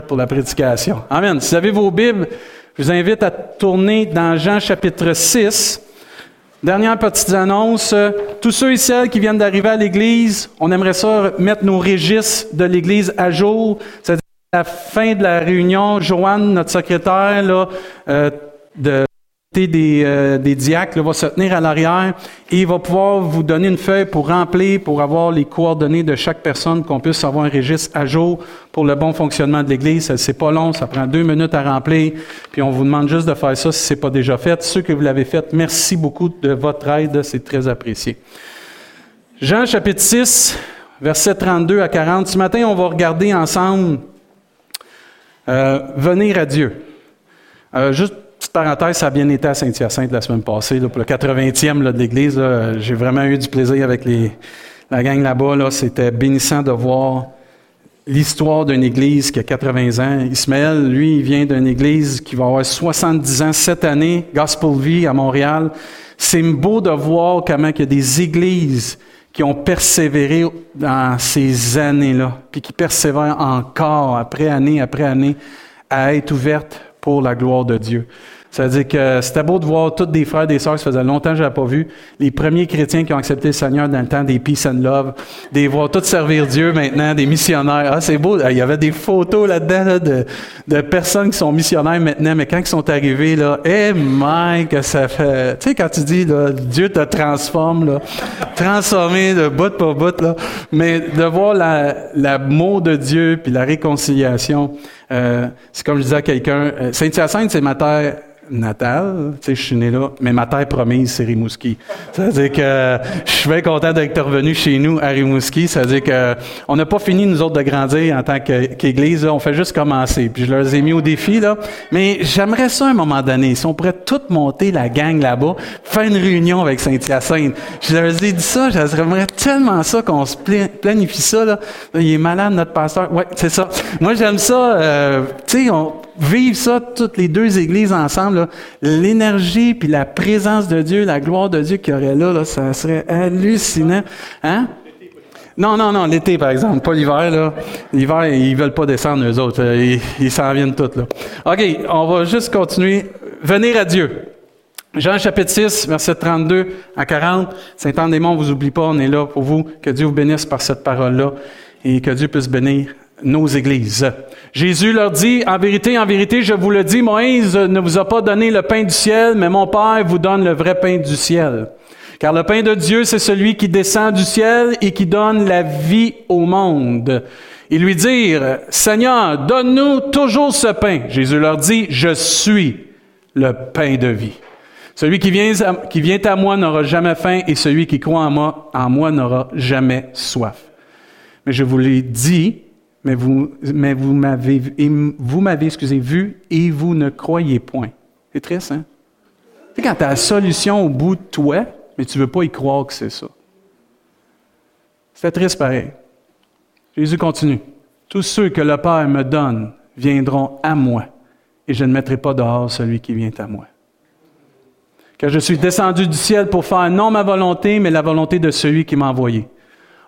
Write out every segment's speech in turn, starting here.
pour la prédication. Amen. Si vous avez vos Bibles, je vous invite à tourner dans Jean chapitre 6. Dernière petite annonce. Tous ceux et celles qui viennent d'arriver à l'Église, on aimerait ça mettre nos registres de l'Église à jour. C'est-à-dire à la fin de la réunion, Joanne, notre secrétaire là, euh, de des, euh, diacres va se tenir à l'arrière et il va pouvoir vous donner une feuille pour remplir, pour avoir les coordonnées de chaque personne, qu'on puisse avoir un registre à jour pour le bon fonctionnement de l'Église. C'est pas long, ça prend deux minutes à remplir, puis on vous demande juste de faire ça si c'est pas déjà fait. Ceux que vous l'avez fait, merci beaucoup de votre aide, c'est très apprécié. Jean chapitre 6, versets 32 à 40. Ce matin, on va regarder ensemble euh, venir à Dieu. Euh, juste Petite parenthèse, ça a bien été à Saint-Hyacinthe la semaine passée, pour le 80e de l'Église. J'ai vraiment eu du plaisir avec la gang là-bas. C'était bénissant de voir l'histoire d'une Église qui a 80 ans. Ismaël, lui, il vient d'une Église qui va avoir 70 ans cette année, Gospel Vie à Montréal. C'est beau de voir comment il y a des églises qui ont persévéré dans ces années-là, puis qui persévèrent encore, après année après année, à être ouvertes pour la gloire de Dieu. Ça veut dire que c'était beau de voir tous des frères et des sœurs, ça faisait longtemps que je n'avais pas vu. Les premiers chrétiens qui ont accepté le Seigneur dans le temps des peace and love, des voir tous servir Dieu maintenant, des missionnaires. Ah, c'est beau. Il y avait des photos là-dedans de, de, personnes qui sont missionnaires maintenant, mais quand ils sont arrivés, là, eh, hey, que ça fait. Tu sais, quand tu dis, là, Dieu te transforme, là, transformé de bout pour bout, là. Mais de voir l'amour de Dieu puis la réconciliation, euh, c'est comme je disais à quelqu'un, euh, Saint-Hyacinthe, c'est ma terre natale, tu sais, je suis né là, mais ma terre promise, c'est Rimouski. C'est-à-dire que je suis bien content d'être revenu chez nous à Rimouski. C'est-à-dire que on n'a pas fini, nous autres, de grandir en tant qu'Église. on fait juste commencer. Puis je leur ai mis au défi, là. Mais j'aimerais ça, à un moment donné, si on pourrait tout monter la gang là-bas, faire une réunion avec Saint-Hyacinthe. Je leur ai dit ça, j'aimerais tellement ça qu'on se planifie ça, là. Il est malade, notre pasteur. Ouais, c'est ça. Moi, j'aime ça, euh, tu sais, on vivre ça, toutes les deux églises ensemble, l'énergie puis la présence de Dieu, la gloire de Dieu qu'il y aurait là, ça serait hallucinant. Hein? Non, non, non, l'été, par exemple, pas l'hiver, là. L'hiver, ils veulent pas descendre, eux autres. Ils, ils s'en viennent tous, là. OK, on va juste continuer. Venir à Dieu. Jean chapitre 6, verset 32 à 40. Saint-Anne-des-Monts, on vous oublie pas, on est là pour vous. Que Dieu vous bénisse par cette parole-là et que Dieu puisse bénir nos églises. Jésus leur dit, en vérité, en vérité, je vous le dis, Moïse ne vous a pas donné le pain du ciel, mais mon Père vous donne le vrai pain du ciel. Car le pain de Dieu, c'est celui qui descend du ciel et qui donne la vie au monde. Ils lui dirent, Seigneur, donne-nous toujours ce pain. Jésus leur dit, je suis le pain de vie. Celui qui vient, qui vient à moi n'aura jamais faim et celui qui croit en moi, en moi n'aura jamais soif. Mais je vous l'ai dit, mais vous, mais vous m'avez, vous m'avez, excusez, vu et vous ne croyez point. C'est triste, hein? Sais, quand tu as la solution au bout de toi, mais tu ne veux pas y croire que c'est ça. C'est triste pareil. Jésus continue. Tous ceux que le Père me donne viendront à moi, et je ne mettrai pas dehors celui qui vient à moi. Car je suis descendu du ciel pour faire non ma volonté, mais la volonté de celui qui m'a envoyé.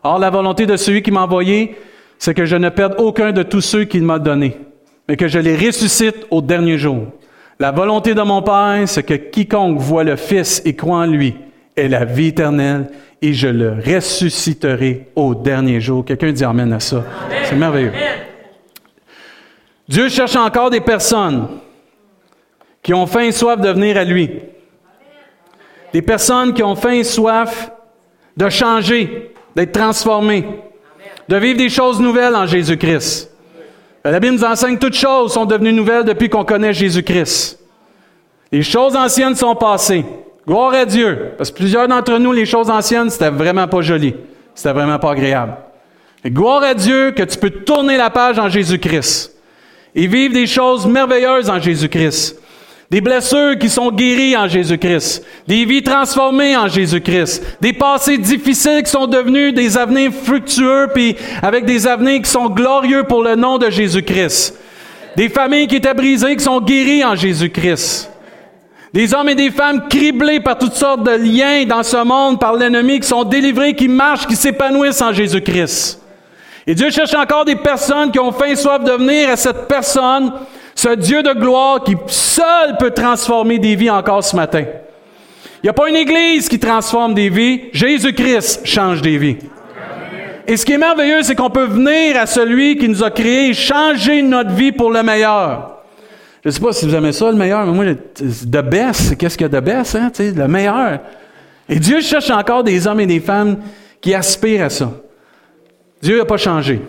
Or, la volonté de celui qui m'a envoyé, c'est que je ne perde aucun de tous ceux qu'il m'a donnés, mais que je les ressuscite au dernier jour. La volonté de mon Père, c'est que quiconque voit le Fils et croit en lui ait la vie éternelle, et je le ressusciterai au dernier jour. Quelqu'un dit Amen à ça. C'est merveilleux. Dieu cherche encore des personnes qui ont faim et soif de venir à lui. Des personnes qui ont faim et soif de changer, d'être transformées de vivre des choses nouvelles en Jésus-Christ. La Bible nous enseigne que toutes choses sont devenues nouvelles depuis qu'on connaît Jésus-Christ. Les choses anciennes sont passées. Gloire à Dieu. Parce que plusieurs d'entre nous, les choses anciennes, c'était vraiment pas joli. C'était vraiment pas agréable. Et gloire à Dieu que tu peux tourner la page en Jésus-Christ et vivre des choses merveilleuses en Jésus-Christ. Des blessures qui sont guéries en Jésus-Christ. Des vies transformées en Jésus-Christ. Des passés difficiles qui sont devenus des avenirs fructueux, puis avec des avenirs qui sont glorieux pour le nom de Jésus-Christ. Des familles qui étaient brisées, qui sont guéries en Jésus-Christ. Des hommes et des femmes criblés par toutes sortes de liens dans ce monde, par l'ennemi, qui sont délivrés, qui marchent, qui s'épanouissent en Jésus-Christ. Et Dieu cherche encore des personnes qui ont faim et soif de venir à cette personne, ce Dieu de gloire qui seul peut transformer des vies encore ce matin. Il n'y a pas une église qui transforme des vies, Jésus-Christ change des vies. Et ce qui est merveilleux, c'est qu'on peut venir à celui qui nous a créés, changer notre vie pour le meilleur. Je ne sais pas si vous aimez ça, le meilleur, mais moi, de best, qu'est-ce qu'il y a de best, hein, le meilleur. Et Dieu cherche encore des hommes et des femmes qui aspirent à ça. Dieu n'a pas changé.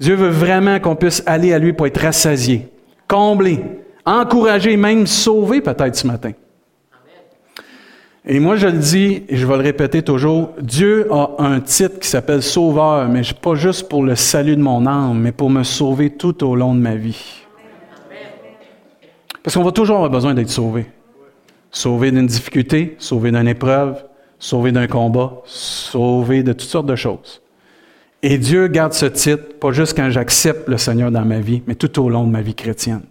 Dieu veut vraiment qu'on puisse aller à lui pour être rassasié, comblé, encouragé, même sauvé peut-être ce matin. Et moi, je le dis, et je vais le répéter toujours, Dieu a un titre qui s'appelle Sauveur, mais pas juste pour le salut de mon âme, mais pour me sauver tout au long de ma vie. Parce qu'on va toujours avoir besoin d'être sauvé. Sauvé d'une difficulté, sauvé d'une épreuve, sauvé d'un combat, sauvé de toutes sortes de choses. Et Dieu garde ce titre, pas juste quand j'accepte le Seigneur dans ma vie, mais tout au long de ma vie chrétienne.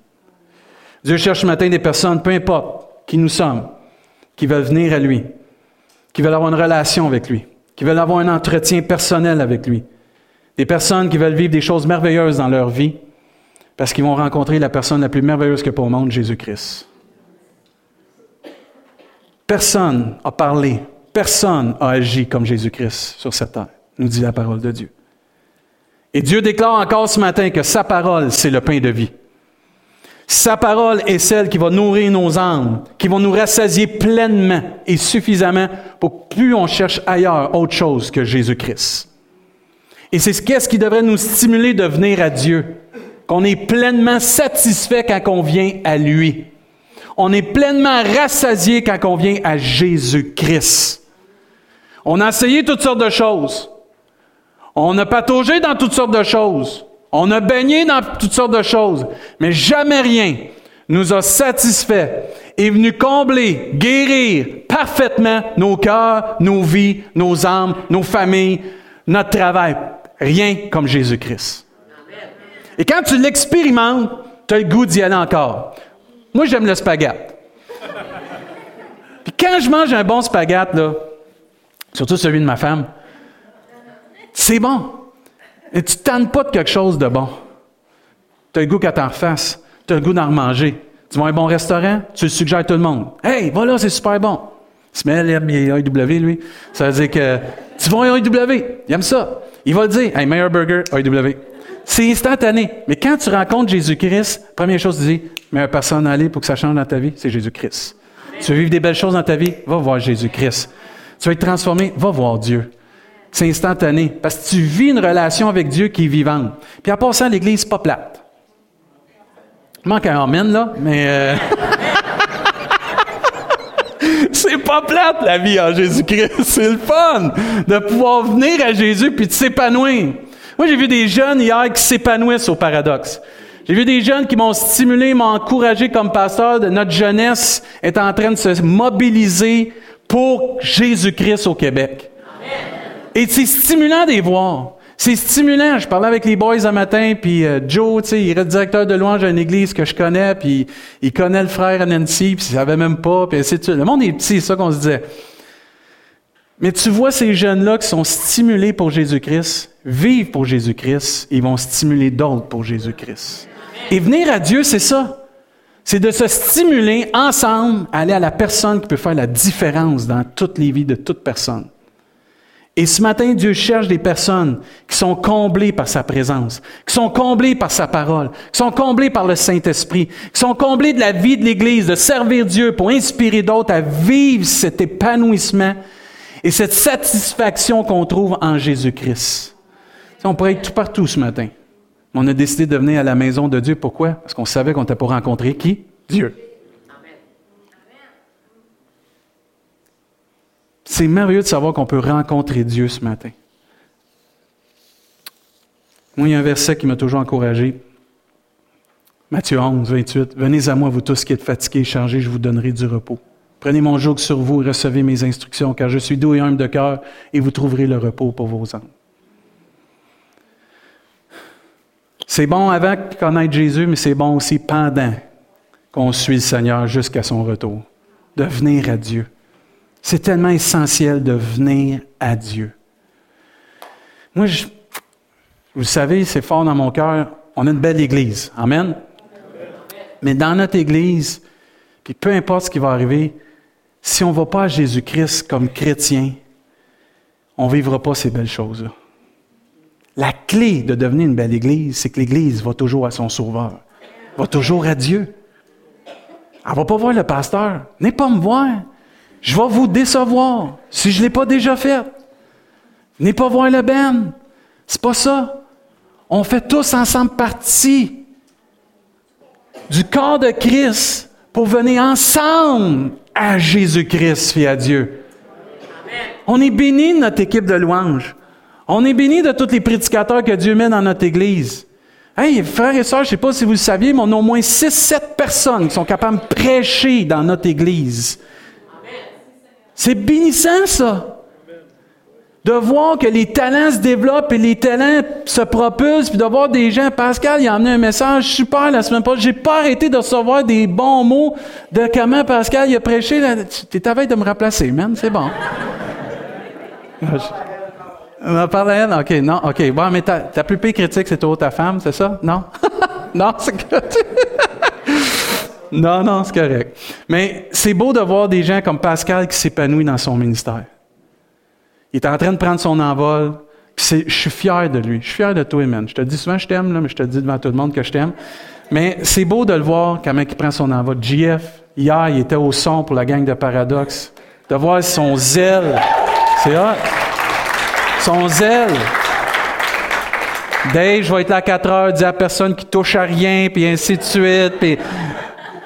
Dieu cherche ce matin des personnes, peu importe qui nous sommes, qui veulent venir à lui, qui veulent avoir une relation avec lui, qui veulent avoir un entretien personnel avec lui. Des personnes qui veulent vivre des choses merveilleuses dans leur vie parce qu'ils vont rencontrer la personne la plus merveilleuse que pour le monde, Jésus-Christ. Personne a parlé, personne a agi comme Jésus-Christ sur cette terre, nous dit la parole de Dieu. Et Dieu déclare encore ce matin que sa parole, c'est le pain de vie. Sa parole est celle qui va nourrir nos âmes, qui va nous rassasier pleinement et suffisamment pour que plus on cherche ailleurs autre chose que Jésus-Christ. Et c'est ce qui devrait nous stimuler de venir à Dieu, qu'on est pleinement satisfait quand on vient à lui. On est pleinement rassasié quand on vient à Jésus-Christ. On a essayé toutes sortes de choses. On a pataugé dans toutes sortes de choses. On a baigné dans toutes sortes de choses. Mais jamais rien nous a satisfait et venu combler, guérir parfaitement nos cœurs, nos vies, nos âmes, nos familles, notre travail. Rien comme Jésus-Christ. Et quand tu l'expérimentes, tu as le goût d'y aller encore. Moi, j'aime le spaghette. Puis quand je mange un bon spaghette, là, surtout celui de ma femme, c'est bon. Et tu ne tannes pas de quelque chose de bon. Tu as le goût qu'à t'en refasse. Tu as le goût d'en remanger. Tu vas un bon restaurant, tu le suggères à tout le monde. Hey, voilà, c'est super bon. Smell aime AEW, lui. Ça veut dire que tu vas à AEW, il aime ça. Il va le dire, hey, meilleur burger, AEW. C'est instantané. Mais quand tu rencontres Jésus-Christ, première chose, tu dis, meilleure personne à aller pour que ça change dans ta vie, c'est Jésus-Christ. Tu veux vivre des belles choses dans ta vie, va voir Jésus-Christ. Tu veux être transformé, va voir Dieu. C'est instantané. Parce que tu vis une relation avec Dieu qui est vivante. Puis en passant, l'Église, pas plate. Il manque un amen, là, mais... Euh, c'est pas plate, la vie en Jésus-Christ. C'est le fun de pouvoir venir à Jésus puis de s'épanouir. Moi, j'ai vu des jeunes hier qui s'épanouissent au paradoxe. J'ai vu des jeunes qui m'ont stimulé, m'ont encouragé comme pasteur. Notre jeunesse est en train de se mobiliser pour Jésus-Christ au Québec. Et c'est stimulant de les voir. C'est stimulant. Je parlais avec les boys un matin, puis euh, Joe, tu sais, il est directeur de louange à une église que je connais, puis il connaît le frère Nancy, puis il savait même pas, puis c'est Le monde est petit, c'est ça qu'on se disait. Mais tu vois ces jeunes-là qui sont stimulés pour Jésus-Christ, vivent pour Jésus-Christ, ils vont stimuler d'autres pour Jésus-Christ. Et venir à Dieu, c'est ça. C'est de se stimuler ensemble à aller à la personne qui peut faire la différence dans toutes les vies de toute personne. Et ce matin, Dieu cherche des personnes qui sont comblées par sa présence, qui sont comblées par sa parole, qui sont comblées par le Saint-Esprit, qui sont comblées de la vie de l'Église, de servir Dieu pour inspirer d'autres à vivre cet épanouissement et cette satisfaction qu'on trouve en Jésus-Christ. On pourrait être tout partout ce matin. On a décidé de venir à la maison de Dieu. Pourquoi? Parce qu'on savait qu'on était pour rencontrer qui? Dieu. C'est merveilleux de savoir qu'on peut rencontrer Dieu ce matin. Moi, il y a un verset qui m'a toujours encouragé. Matthieu 11, 28. Venez à moi, vous tous qui êtes fatigués et chargés, je vous donnerai du repos. Prenez mon joug sur vous et recevez mes instructions, car je suis doux et humble de cœur, et vous trouverez le repos pour vos âmes. C'est bon avant connaître Jésus, mais c'est bon aussi pendant qu'on suit le Seigneur jusqu'à son retour, de venir à Dieu. C'est tellement essentiel de venir à Dieu. Moi, Vous savez, c'est fort dans mon cœur, on a une belle Église. Amen. Mais dans notre Église, puis peu importe ce qui va arriver, si on ne va pas à Jésus-Christ comme chrétien, on ne vivra pas ces belles choses-là. La clé de devenir une belle Église, c'est que l'Église va toujours à son Sauveur, va toujours à Dieu. Elle ne va pas voir le pasteur. N'est pas me voir. Je vais vous décevoir si je ne l'ai pas déjà fait. N'est pas voir le Ben. C'est pas ça. On fait tous ensemble partie du corps de Christ pour venir ensemble à Jésus-Christ et à Dieu. On est béni de notre équipe de louanges. On est béni de tous les prédicateurs que Dieu met dans notre Église. Hey, frères et sœurs, je ne sais pas si vous le saviez, mais on a au moins 6-7 personnes qui sont capables de prêcher dans notre Église. C'est bénissant, ça. De voir que les talents se développent et les talents se propulsent, puis de voir des gens. Pascal, il a amené un message super la semaine passée. J'ai pas arrêté de recevoir des bons mots de comment Pascal il a prêché. Tu es à de me remplacer, man. C'est bon. On parle à elle? OK, non, OK. Bon, mais ta, ta plus pire critique, c'est toujours ta femme, c'est ça? Non? non, c'est correct. Non, non, c'est correct. Mais c'est beau de voir des gens comme Pascal qui s'épanouit dans son ministère. Il est en train de prendre son envol. je suis fier de lui. Je suis fier de toi, man. Je te dis souvent je t'aime, mais je te dis devant tout le monde que je t'aime. Mais c'est beau de le voir quand il prend son envol. JF, hier, il était au son pour la gang de Paradoxe. De voir son zèle. C'est hot son zèle. Dave, je vais être là à 4 heures, dire à personne qui touche à rien, puis ainsi de suite.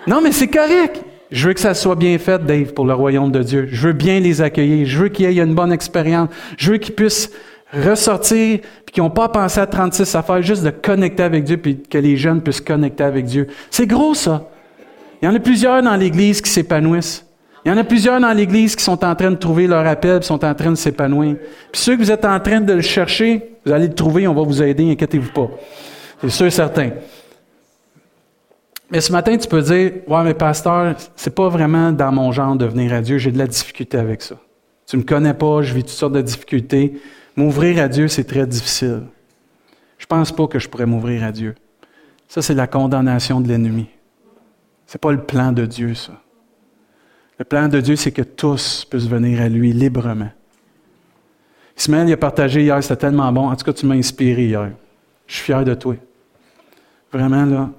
Non, mais c'est correct. Je veux que ça soit bien fait, Dave, pour le royaume de Dieu. Je veux bien les accueillir. Je veux qu'ils aient une bonne expérience. Je veux qu'ils puissent ressortir, puis qu'ils n'ont pas pensé à 36 affaires, juste de connecter avec Dieu, puis que les jeunes puissent connecter avec Dieu. C'est gros, ça. Il y en a plusieurs dans l'Église qui s'épanouissent. Il y en a plusieurs dans l'Église qui sont en train de trouver leur appel, qui sont en train de s'épanouir. Puis ceux que vous êtes en train de le chercher, vous allez le trouver, on va vous aider, inquiétez-vous pas. C'est sûr et certain. Mais ce matin, tu peux dire, ouais, mais pasteur, c'est pas vraiment dans mon genre de venir à Dieu, j'ai de la difficulté avec ça. Tu me connais pas, je vis toutes sortes de difficultés. M'ouvrir à Dieu, c'est très difficile. Je pense pas que je pourrais m'ouvrir à Dieu. Ça, c'est la condamnation de l'ennemi. C'est pas le plan de Dieu, ça. Le plan de Dieu, c'est que tous puissent venir à lui librement. Ismaël, il a partagé hier, c'était tellement bon. En tout cas, tu m'as inspiré hier. Je suis fier de toi. Vraiment, là,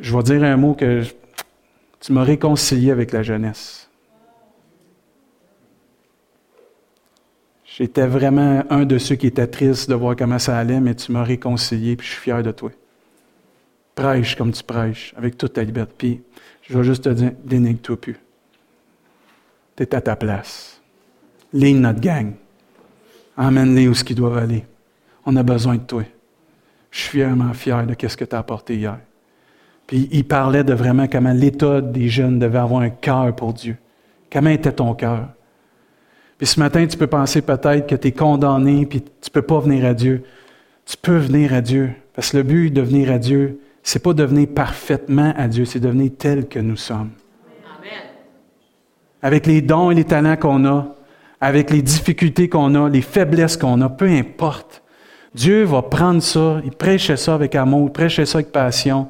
je vais dire un mot que tu m'as réconcilié avec la jeunesse. J'étais vraiment un de ceux qui étaient tristes de voir comment ça allait, mais tu m'as réconcilié, puis je suis fier de toi. Prêche comme tu prêches, avec toute ta liberté. Je vais juste te dire, dénigre-toi plus. Tu es à ta place. Ligne notre gang. Emmène-les où ce qu'ils doivent aller. On a besoin de toi. Je suis vraiment fier de ce que tu as apporté hier. Puis il parlait de vraiment comment l'état des jeunes devait avoir un cœur pour Dieu. Comment était ton cœur? Puis ce matin, tu peux penser peut-être que tu es condamné, puis tu ne peux pas venir à Dieu. Tu peux venir à Dieu. Parce que le but de venir à Dieu, c'est pas devenir parfaitement à Dieu, c'est devenir tel que nous sommes. Avec les dons et les talents qu'on a, avec les difficultés qu'on a, les faiblesses qu'on a, peu importe. Dieu va prendre ça, il prêchait ça avec amour, il prêchait ça avec passion.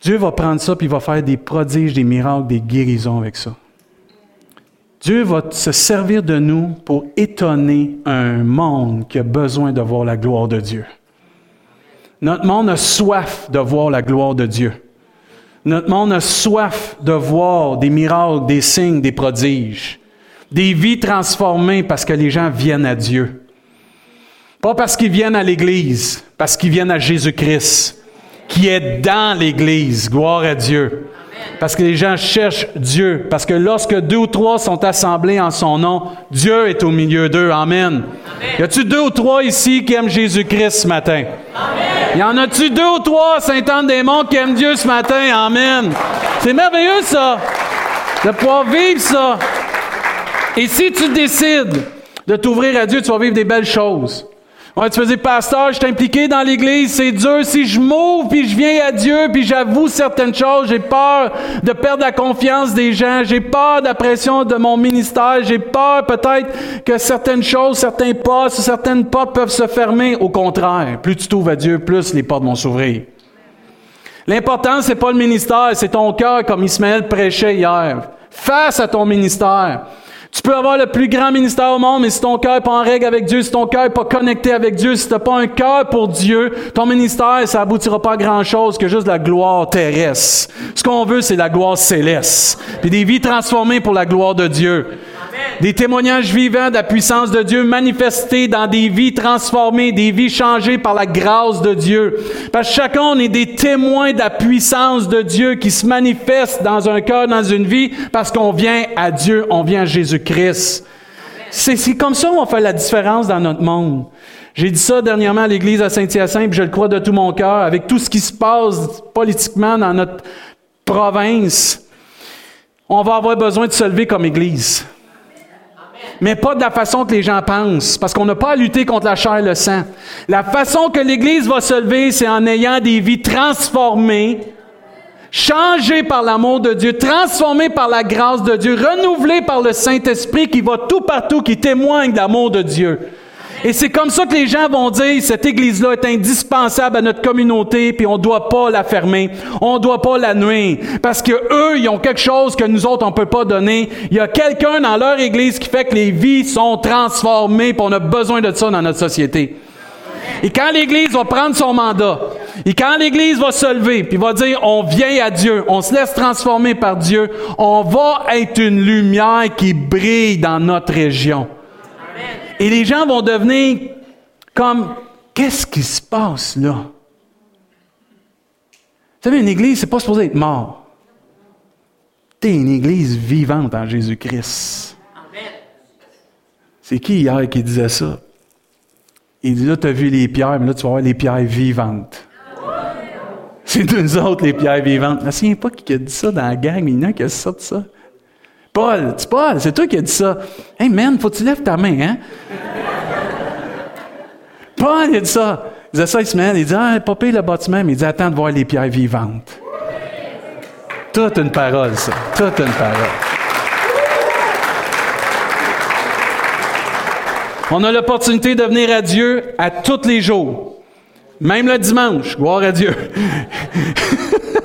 Dieu va prendre ça puis va faire des prodiges, des miracles, des guérisons avec ça. Dieu va se servir de nous pour étonner un monde qui a besoin de voir la gloire de Dieu. Notre monde a soif de voir la gloire de Dieu. Notre monde a soif de voir des miracles, des signes, des prodiges, des vies transformées parce que les gens viennent à Dieu. Pas parce qu'ils viennent à l'Église, parce qu'ils viennent à Jésus-Christ, qui est dans l'Église. Gloire à Dieu. Parce que les gens cherchent Dieu. Parce que lorsque deux ou trois sont assemblés en son nom, Dieu est au milieu d'eux. Amen. Y a-tu deux ou trois ici qui aiment Jésus-Christ ce matin? Amen. Y en a-tu deux ou trois, Saint-Anne-des-Monts, qui aiment Dieu ce matin? Amen. C'est merveilleux, ça. De pouvoir vivre ça. Et si tu décides de t'ouvrir à Dieu, tu vas vivre des belles choses. Ouais, tu faisais pasteur, je suis impliqué dans l'Église, c'est dur. Si je m'ouvre, puis je viens à Dieu, puis j'avoue certaines choses, j'ai peur de perdre la confiance des gens, j'ai peur de la pression de mon ministère, j'ai peur peut-être que certaines choses, certains postes, certaines portes peuvent se fermer. Au contraire, plus tu t'ouvres à Dieu, plus les portes vont s'ouvrir. L'important, c'est pas le ministère, c'est ton cœur, comme Ismaël prêchait hier. Face à ton ministère. Tu peux avoir le plus grand ministère au monde, mais si ton cœur n'est pas en règle avec Dieu, si ton cœur n'est pas connecté avec Dieu, si tu n'as pas un cœur pour Dieu, ton ministère, ça aboutira pas à grand-chose que juste la gloire terrestre. Ce qu'on veut, c'est la gloire céleste. Puis des vies transformées pour la gloire de Dieu. Des témoignages vivants de la puissance de Dieu manifestés dans des vies transformées, des vies changées par la grâce de Dieu. Parce que chacun, on est des témoins de la puissance de Dieu qui se manifeste dans un cœur, dans une vie, parce qu'on vient à Dieu, on vient à Jésus-Christ. C'est comme ça qu'on fait la différence dans notre monde. J'ai dit ça dernièrement à l'église à Saint-Hyacinthe, je le crois de tout mon cœur, avec tout ce qui se passe politiquement dans notre province. On va avoir besoin de se lever comme église mais pas de la façon que les gens pensent, parce qu'on n'a pas à lutter contre la chair et le sang. La façon que l'Église va se lever, c'est en ayant des vies transformées, changées par l'amour de Dieu, transformées par la grâce de Dieu, renouvelées par le Saint-Esprit qui va tout partout, qui témoigne de l'amour de Dieu. Et c'est comme ça que les gens vont dire, cette église-là est indispensable à notre communauté, puis on ne doit pas la fermer, on ne doit pas la nuire, parce que eux, ils ont quelque chose que nous autres, on ne peut pas donner. Il y a quelqu'un dans leur église qui fait que les vies sont transformées, puis on a besoin de ça dans notre société. Et quand l'Église va prendre son mandat, et quand l'Église va se lever, puis va dire, on vient à Dieu, on se laisse transformer par Dieu, on va être une lumière qui brille dans notre région. Et les gens vont devenir comme, qu'est-ce qui se passe là? Vous savez, une église, c'est pas supposé être mort. es une église vivante en Jésus-Christ. C'est qui hier qui disait ça? Il dit là, tu as vu les pierres, mais là, tu vas voir les pierres vivantes. C'est nous autres, les pierres vivantes. Ne sais pas qui a dit ça dans la gang, mais il y en a qui a sorti ça. Paul, c'est Paul, c'est toi qui as dit ça. Hey man, faut que tu lèves ta main, hein? Paul, il a dit ça. Il disait ça, met, il dit, ah, pas le bâtiment, mais il dit, attends de voir les pierres vivantes. Toute une parole, ça. Toute une parole. On a l'opportunité de venir à Dieu à tous les jours. Même le dimanche. Gloire à Dieu.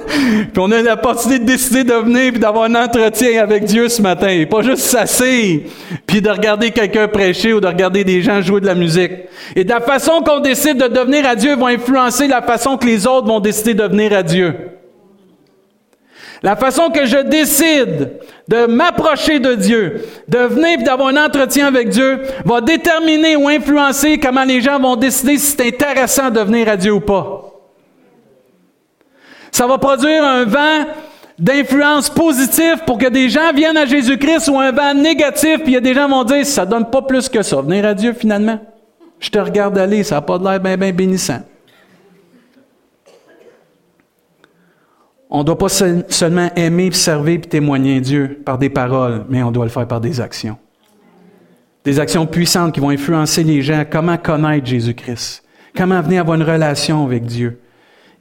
puis on a l'opportunité de décider de venir puis d'avoir un entretien avec Dieu ce matin. Pas juste s'asseoir puis de regarder quelqu'un prêcher ou de regarder des gens jouer de la musique. Et de la façon qu'on décide de devenir à Dieu va influencer la façon que les autres vont décider de venir à Dieu. La façon que je décide de m'approcher de Dieu, de venir et d'avoir un entretien avec Dieu, va déterminer ou influencer comment les gens vont décider si c'est intéressant de venir à Dieu ou pas. Ça va produire un vent d'influence positive pour que des gens viennent à Jésus-Christ ou un vent négatif, puis il y a des gens qui vont dire, ça donne pas plus que ça. Venir à Dieu, finalement. Je te regarde aller, ça n'a pas l'air bien, bien bénissant. On ne doit pas seulement aimer, servir et témoigner Dieu par des paroles, mais on doit le faire par des actions. Des actions puissantes qui vont influencer les gens comment connaître Jésus-Christ, comment venir avoir une relation avec Dieu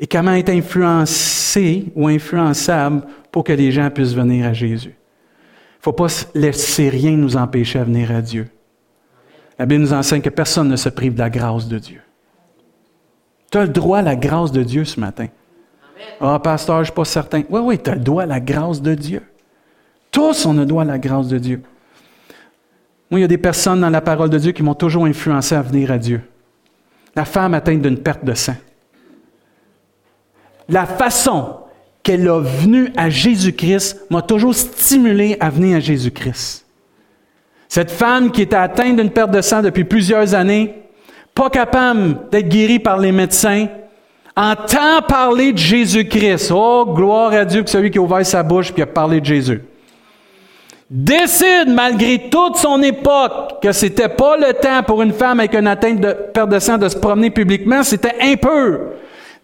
et comment être influencé ou influençable pour que les gens puissent venir à Jésus. Il ne faut pas laisser rien nous empêcher à venir à Dieu. La Bible nous enseigne que personne ne se prive de la grâce de Dieu. Tu as le droit à la grâce de Dieu ce matin. Ah, pasteur, je ne suis pas certain. Oui, oui, tu as le droit à la grâce de Dieu. Tous, on a le droit à la grâce de Dieu. Moi, il y a des personnes dans la parole de Dieu qui m'ont toujours influencé à venir à Dieu. La femme atteinte d'une perte de sang la façon qu'elle a venue à Jésus-Christ m'a toujours stimulé à venir à Jésus-Christ. Cette femme qui était atteinte d'une perte de sang depuis plusieurs années, pas capable d'être guérie par les médecins, entend parler de Jésus-Christ. Oh, gloire à Dieu que celui qui a ouvert sa bouche et a parlé de Jésus. Décide, malgré toute son époque, que c'était pas le temps pour une femme avec une atteinte de perte de sang de se promener publiquement, c'était peu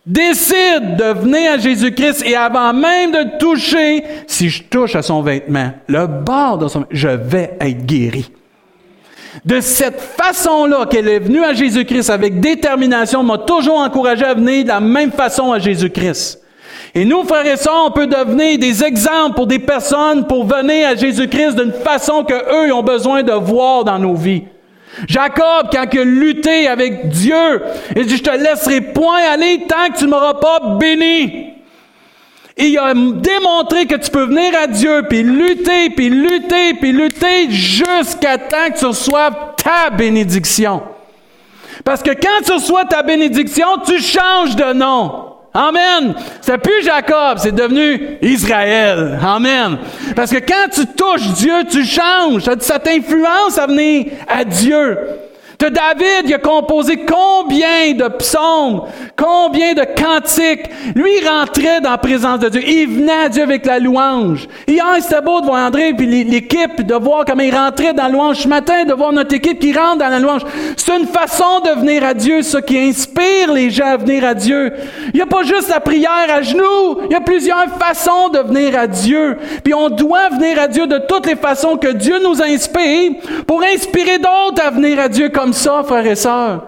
décide de venir à Jésus-Christ et avant même de toucher, si je touche à son vêtement, le bord de son je vais être guéri. De cette façon-là qu'elle est venue à Jésus-Christ avec détermination, m'a toujours encouragé à venir de la même façon à Jésus-Christ. Et nous, frères et sœurs, on peut devenir des exemples pour des personnes pour venir à Jésus-Christ d'une façon que eux ont besoin de voir dans nos vies. Jacob, quand il a lutté avec Dieu, il dit, je te laisserai point aller tant que tu ne m'auras pas béni. Il a démontré que tu peux venir à Dieu, puis lutter, puis lutter, puis lutter jusqu'à temps que tu reçoives ta bénédiction. Parce que quand tu reçois ta bénédiction, tu changes de nom. Amen. C'est plus Jacob, c'est devenu Israël. Amen. Parce que quand tu touches Dieu, tu changes. Ça t'influence à venir à Dieu. De David, il a composé combien de psaumes, combien de cantiques? Lui, il rentrait dans la présence de Dieu. Il venait à Dieu avec la louange. Hier, c'était beau de voir André puis l'équipe, de voir comment il rentrait dans la louange. Ce matin, de voir notre équipe qui rentre dans la louange. C'est une façon de venir à Dieu, ça, qui inspire les gens à venir à Dieu. Il n'y a pas juste la prière à genoux. Il y a plusieurs façons de venir à Dieu. Puis on doit venir à Dieu de toutes les façons que Dieu nous inspire pour inspirer d'autres à venir à Dieu comme ça, frères et sœurs.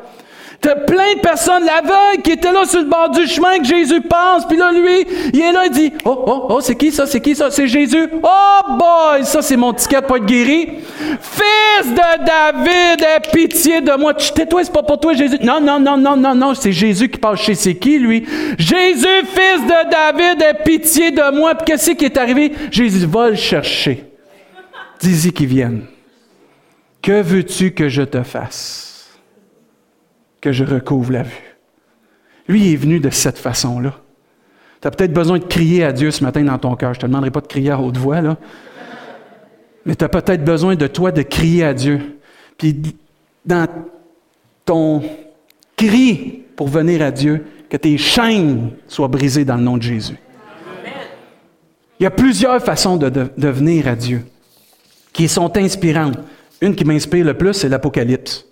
T'as plein de personnes, l'aveugle qui était là sur le bord du chemin que Jésus passe, puis là, lui, il est là, il dit, oh, oh, oh, c'est qui ça, c'est qui ça, c'est Jésus. Oh boy, ça c'est mon ticket pour être guéri. Fils de David, aie pitié de moi. Tais-toi, c'est pas pour toi, Jésus. Non, non, non, non, non, non, c'est Jésus qui passe chez c'est qui, lui? Jésus, fils de David, aie pitié de moi. Puis qu'est-ce qui est arrivé? Jésus va le chercher. Dis-y qu'il vienne. Que veux-tu que je te fasse? Que je recouvre la vue. Lui est venu de cette façon-là. Tu as peut-être besoin de crier à Dieu ce matin dans ton cœur. Je ne te demanderai pas de crier à haute voix, là. Mais tu as peut-être besoin de toi de crier à Dieu. Puis dans ton cri pour venir à Dieu, que tes chaînes soient brisées dans le nom de Jésus. Il y a plusieurs façons de, de venir à Dieu qui sont inspirantes. Une qui m'inspire le plus, c'est l'Apocalypse.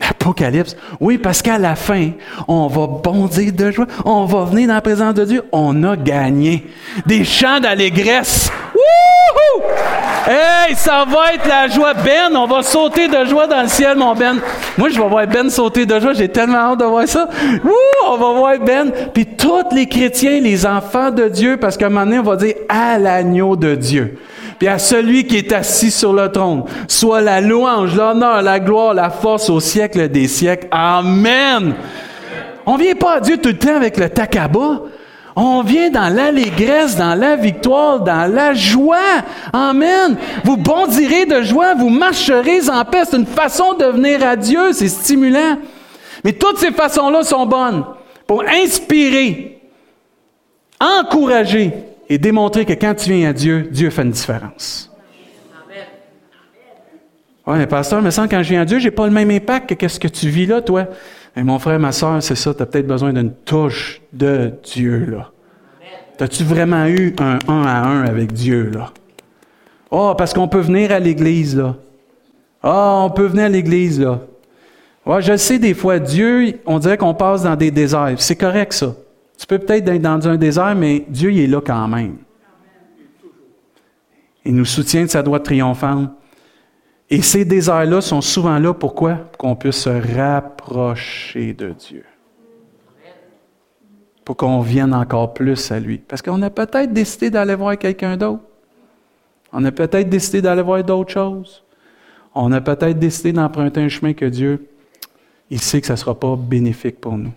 L'Apocalypse? Oui, parce qu'à la fin, on va bondir de joie, on va venir dans la présence de Dieu, on a gagné. Des chants d'allégresse. Wouhou! Hey, ça va être la joie. Ben, on va sauter de joie dans le ciel, mon Ben. Moi, je vais voir Ben sauter de joie. J'ai tellement hâte de voir ça. Wouh! On va voir Ben. Puis tous les chrétiens, les enfants de Dieu, parce qu'à un moment donné, on va dire à l'agneau de Dieu puis à celui qui est assis sur le trône, soit la louange, l'honneur, la gloire, la force au siècle des siècles. Amen. On vient pas à Dieu tout le temps avec le takaba. On vient dans l'allégresse, dans la victoire, dans la joie. Amen. Vous bondirez de joie, vous marcherez en paix. C'est une façon de venir à Dieu, c'est stimulant. Mais toutes ces façons-là sont bonnes pour inspirer, encourager, et démontrer que quand tu viens à Dieu, Dieu fait une différence. Oui, mais pasteur, me semble quand je viens à Dieu, j'ai pas le même impact que qu'est-ce que tu vis là, toi. Mais mon frère, ma soeur, c'est ça, tu as peut-être besoin d'une touche de Dieu, là. As-tu vraiment eu un un à un avec Dieu, là? Oh, parce qu'on peut venir à l'église, là. Ah, oh, on peut venir à l'église, là. Ouais, je sais des fois, Dieu, on dirait qu'on passe dans des déserts. C'est correct, ça. Tu peux peut-être être dans un désert, mais Dieu il est là quand même. Il nous soutient de sa droite triomphante. Et ces déserts-là sont souvent là, pourquoi? Pour qu'on puisse se rapprocher de Dieu. Pour qu'on vienne encore plus à lui. Parce qu'on a peut-être décidé d'aller voir quelqu'un d'autre. On a peut-être décidé d'aller voir d'autres choses. On a peut-être décidé d'emprunter un chemin que Dieu, il sait que ça ne sera pas bénéfique pour nous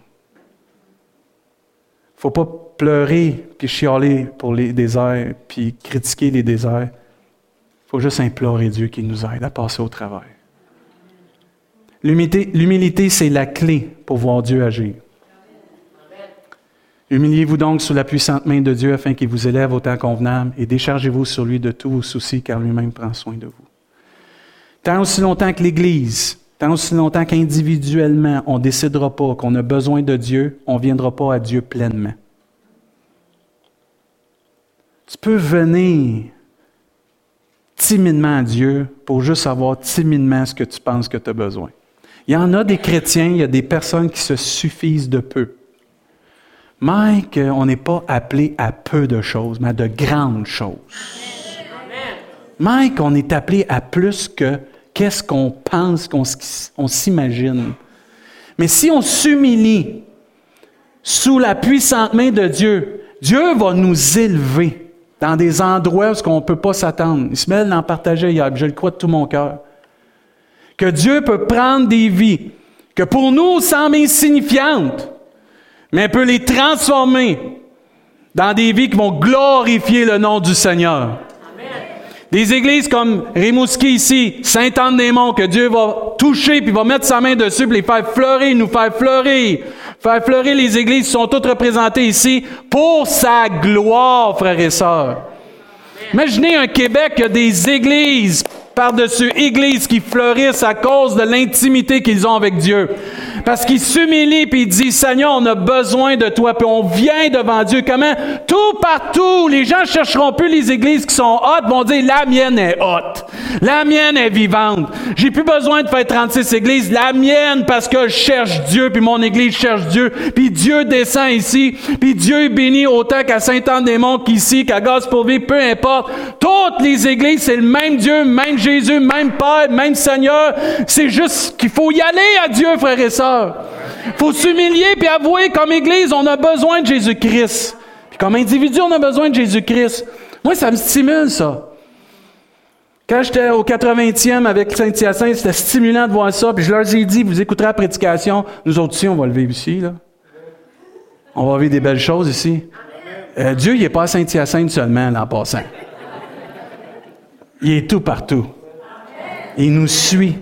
faut pas pleurer puis chialer pour les déserts puis critiquer les déserts. Il faut juste implorer Dieu qui nous aide à passer au travail. L'humilité, c'est la clé pour voir Dieu agir. Humiliez-vous donc sous la puissante main de Dieu afin qu'il vous élève au temps convenable et déchargez-vous sur lui de tous vos soucis car lui-même prend soin de vous. Tant aussi longtemps que l'Église Tant aussi longtemps qu'individuellement, on ne décidera pas qu'on a besoin de Dieu, on ne viendra pas à Dieu pleinement. Tu peux venir timidement à Dieu pour juste savoir timidement ce que tu penses que tu as besoin. Il y en a des chrétiens, il y a des personnes qui se suffisent de peu. Mike, on n'est pas appelé à peu de choses, mais à de grandes choses. Mike, on est appelé à plus que qu'est-ce qu'on pense, qu'on s'imagine? Mais si on s'humilie sous la puissante main de Dieu, Dieu va nous élever dans des endroits où on ne peut pas s'attendre. Met d'en partager hier, je le crois de tout mon cœur. Que Dieu peut prendre des vies que pour nous semblent insignifiantes, mais peut les transformer dans des vies qui vont glorifier le nom du Seigneur. Des églises comme Rimouski ici, Saint-Anne-des-Monts, que Dieu va toucher, puis va mettre sa main dessus, puis les faire fleurir, nous faire fleurir. Faire fleurir les églises sont toutes représentées ici pour sa gloire, frères et sœurs. Imaginez un Québec qui a des églises par-dessus églises qui fleurissent à cause de l'intimité qu'ils ont avec Dieu. Parce qu'ils s'humilient puis ils disent, Seigneur, on a besoin de toi. Puis on vient devant Dieu. Comment? Tout partout. Les gens chercheront plus les églises qui sont hautes, vont dire, la mienne est haute. La mienne est vivante. J'ai plus besoin de faire 36 églises. La mienne parce que je cherche Dieu puis mon église cherche Dieu. Puis Dieu descend ici. Puis Dieu est béni autant qu'à Saint-Anne-des-Monts qu'ici, qu'à Gaspé, peu importe. Toutes les églises, c'est le même Dieu, même Jésus, même Père, même Seigneur. C'est juste qu'il faut y aller à Dieu, frères et sœurs. Faut s'humilier puis avouer comme Église, on a besoin de Jésus-Christ. Puis comme individu, on a besoin de Jésus-Christ. Moi, ça me stimule, ça. Quand j'étais au 80e avec Saint-Hyacinthe, c'était stimulant de voir ça. Puis je leur ai dit, vous écouterez la prédication. Nous autres aussi, on va le vivre ici. On va vivre des belles choses ici. Euh, Dieu, il n'est pas à Saint-Hyacinthe seulement, là, en passant. Il est tout partout. Il nous suit.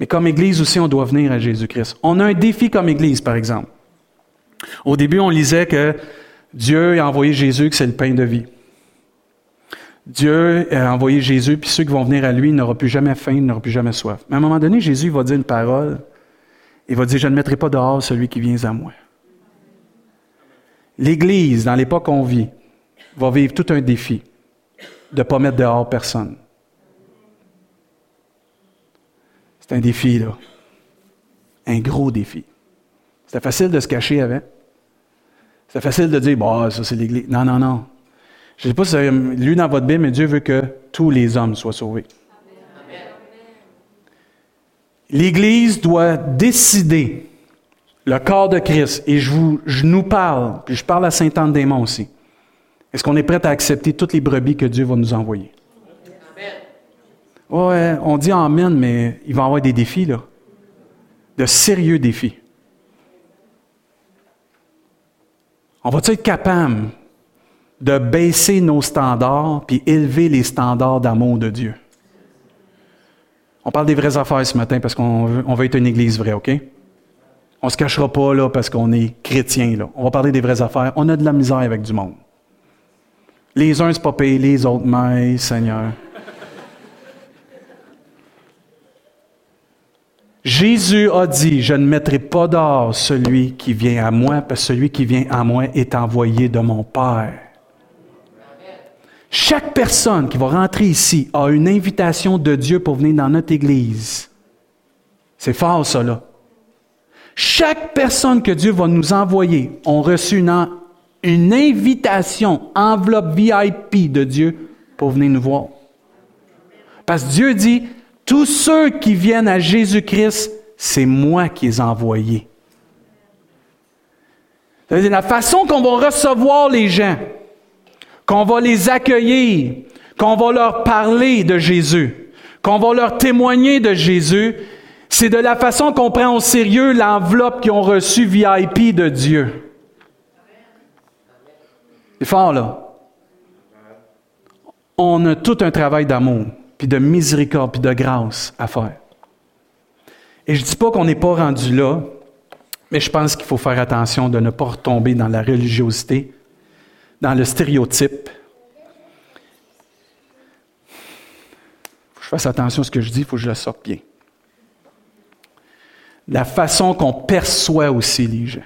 Mais comme Église aussi, on doit venir à Jésus-Christ. On a un défi comme Église, par exemple. Au début, on lisait que Dieu a envoyé Jésus, que c'est le pain de vie. Dieu a envoyé Jésus, puis ceux qui vont venir à lui n'auront plus jamais faim, n'auront plus jamais soif. Mais à un moment donné, Jésus va dire une parole. Il va dire, je ne mettrai pas dehors celui qui vient à moi. L'Église, dans l'époque qu'on vit, va vivre tout un défi de ne pas mettre dehors personne. C'est un défi, là. Un gros défi. C'était facile de se cacher avec. C'était facile de dire, bah, ça c'est l'Église. Non, non, non. Je ne sais pas si vous avez lu dans votre Bible, mais Dieu veut que tous les hommes soient sauvés. L'Église doit décider le corps de Christ, et je, vous, je nous parle, puis je parle à Saint-Anne-des-Monts aussi. Est-ce qu'on est prêt à accepter toutes les brebis que Dieu va nous envoyer? Ouais, on dit Amen, mais il va y avoir des défis, là. De sérieux défis. On va être capable de baisser nos standards puis élever les standards d'amour de Dieu? On parle des vraies affaires ce matin parce qu'on veut, être une église vraie, OK? On se cachera pas là parce qu'on est chrétien. Là. On va parler des vraies affaires. On a de la misère avec du monde. Les uns, c'est pas payé, les autres, mais Seigneur. Jésus a dit, je ne mettrai pas d'or celui qui vient à moi, parce que celui qui vient à moi est envoyé de mon Père. Chaque personne qui va rentrer ici a une invitation de Dieu pour venir dans notre Église. C'est fort, ça, là. Chaque personne que Dieu va nous envoyer a reçu une, invitation, enveloppe VIP de Dieu pour venir nous voir. Parce que Dieu dit, tous ceux qui viennent à Jésus-Christ, c'est moi qui les ai envoyés. C'est la façon qu'on va recevoir les gens, qu'on va les accueillir, qu'on va leur parler de Jésus, qu'on va leur témoigner de Jésus, c'est de la façon qu'on prend au sérieux l'enveloppe qu'ils ont reçue VIP de Dieu. C'est fort, là. On a tout un travail d'amour puis de miséricorde, puis de grâce à faire. Et je ne dis pas qu'on n'est pas rendu là, mais je pense qu'il faut faire attention de ne pas retomber dans la religiosité, dans le stéréotype. Faut que je fasse attention à ce que je dis, il faut que je le sorte bien. La façon qu'on perçoit aussi les gens.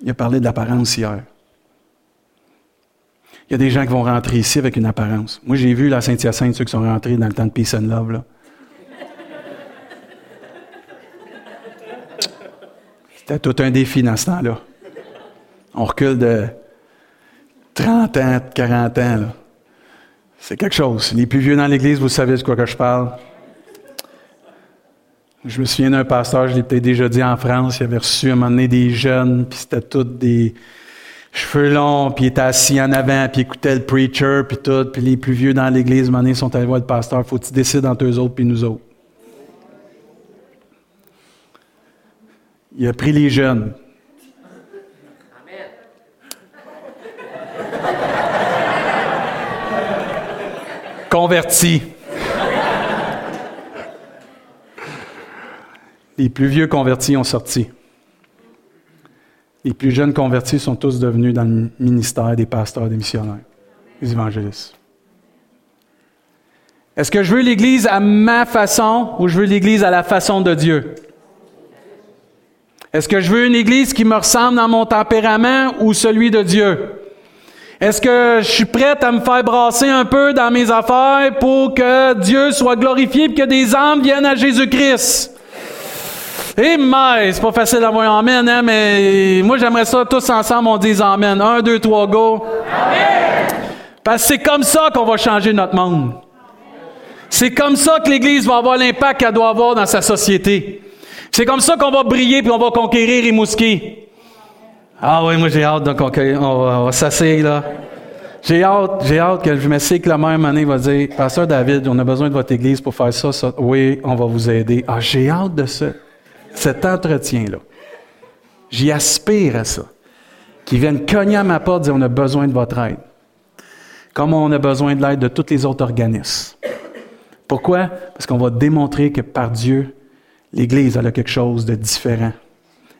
Il a parlé de l'apparence hier. Il y a des gens qui vont rentrer ici avec une apparence. Moi, j'ai vu la Saint-Hyacinthe, ceux qui sont rentrés dans le temps de Peace and Love. Là. C'était tout un défi dans ce temps-là. On recule de 30 ans, 40 ans. C'est quelque chose. Les plus vieux dans l'Église, vous savez de quoi que je parle. Je me souviens d'un pasteur, je l'ai peut-être déjà dit en France, il avait reçu à un moment donné des jeunes, puis c'était tous des cheveux longs, puis il était assis en avant, puis écoutait le preacher, puis tout, puis les plus vieux dans l'église, à un moment donné, sont allés voir le pasteur, faut tu décides entre eux autres puis nous autres. Il a pris les jeunes. Les plus vieux convertis ont sorti. Les plus jeunes convertis sont tous devenus dans le ministère des pasteurs, des missionnaires, des évangélistes. Est-ce que je veux l'Église à ma façon ou je veux l'Église à la façon de Dieu? Est-ce que je veux une Église qui me ressemble dans mon tempérament ou celui de Dieu? Est-ce que je suis prête à me faire brasser un peu dans mes affaires pour que Dieu soit glorifié et que des âmes viennent à Jésus-Christ? Eh, mais c'est pas facile d'avoir un amen, hein, mais moi j'aimerais ça tous ensemble, on dise amen. Un, deux, trois, go. Amen. Parce que c'est comme ça qu'on va changer notre monde. C'est comme ça que l'Église va avoir l'impact qu'elle doit avoir dans sa société. C'est comme ça qu'on va briller puis on va conquérir Rimouski. Ah oui, moi j'ai hâte conquérir. On va, s'asseoir là. J'ai hâte, j'ai hâte que je me sais que la même année va dire, Pasteur David, on a besoin de votre Église pour faire ça, ça. Oui, on va vous aider. Ah, j'ai hâte de cet entretien-là. J'y aspire à ça. Qu'ils viennent cogner à ma porte et dire on a besoin de votre aide. Comme on a besoin de l'aide de tous les autres organismes. Pourquoi? Parce qu'on va démontrer que par Dieu, l'Église a quelque chose de différent.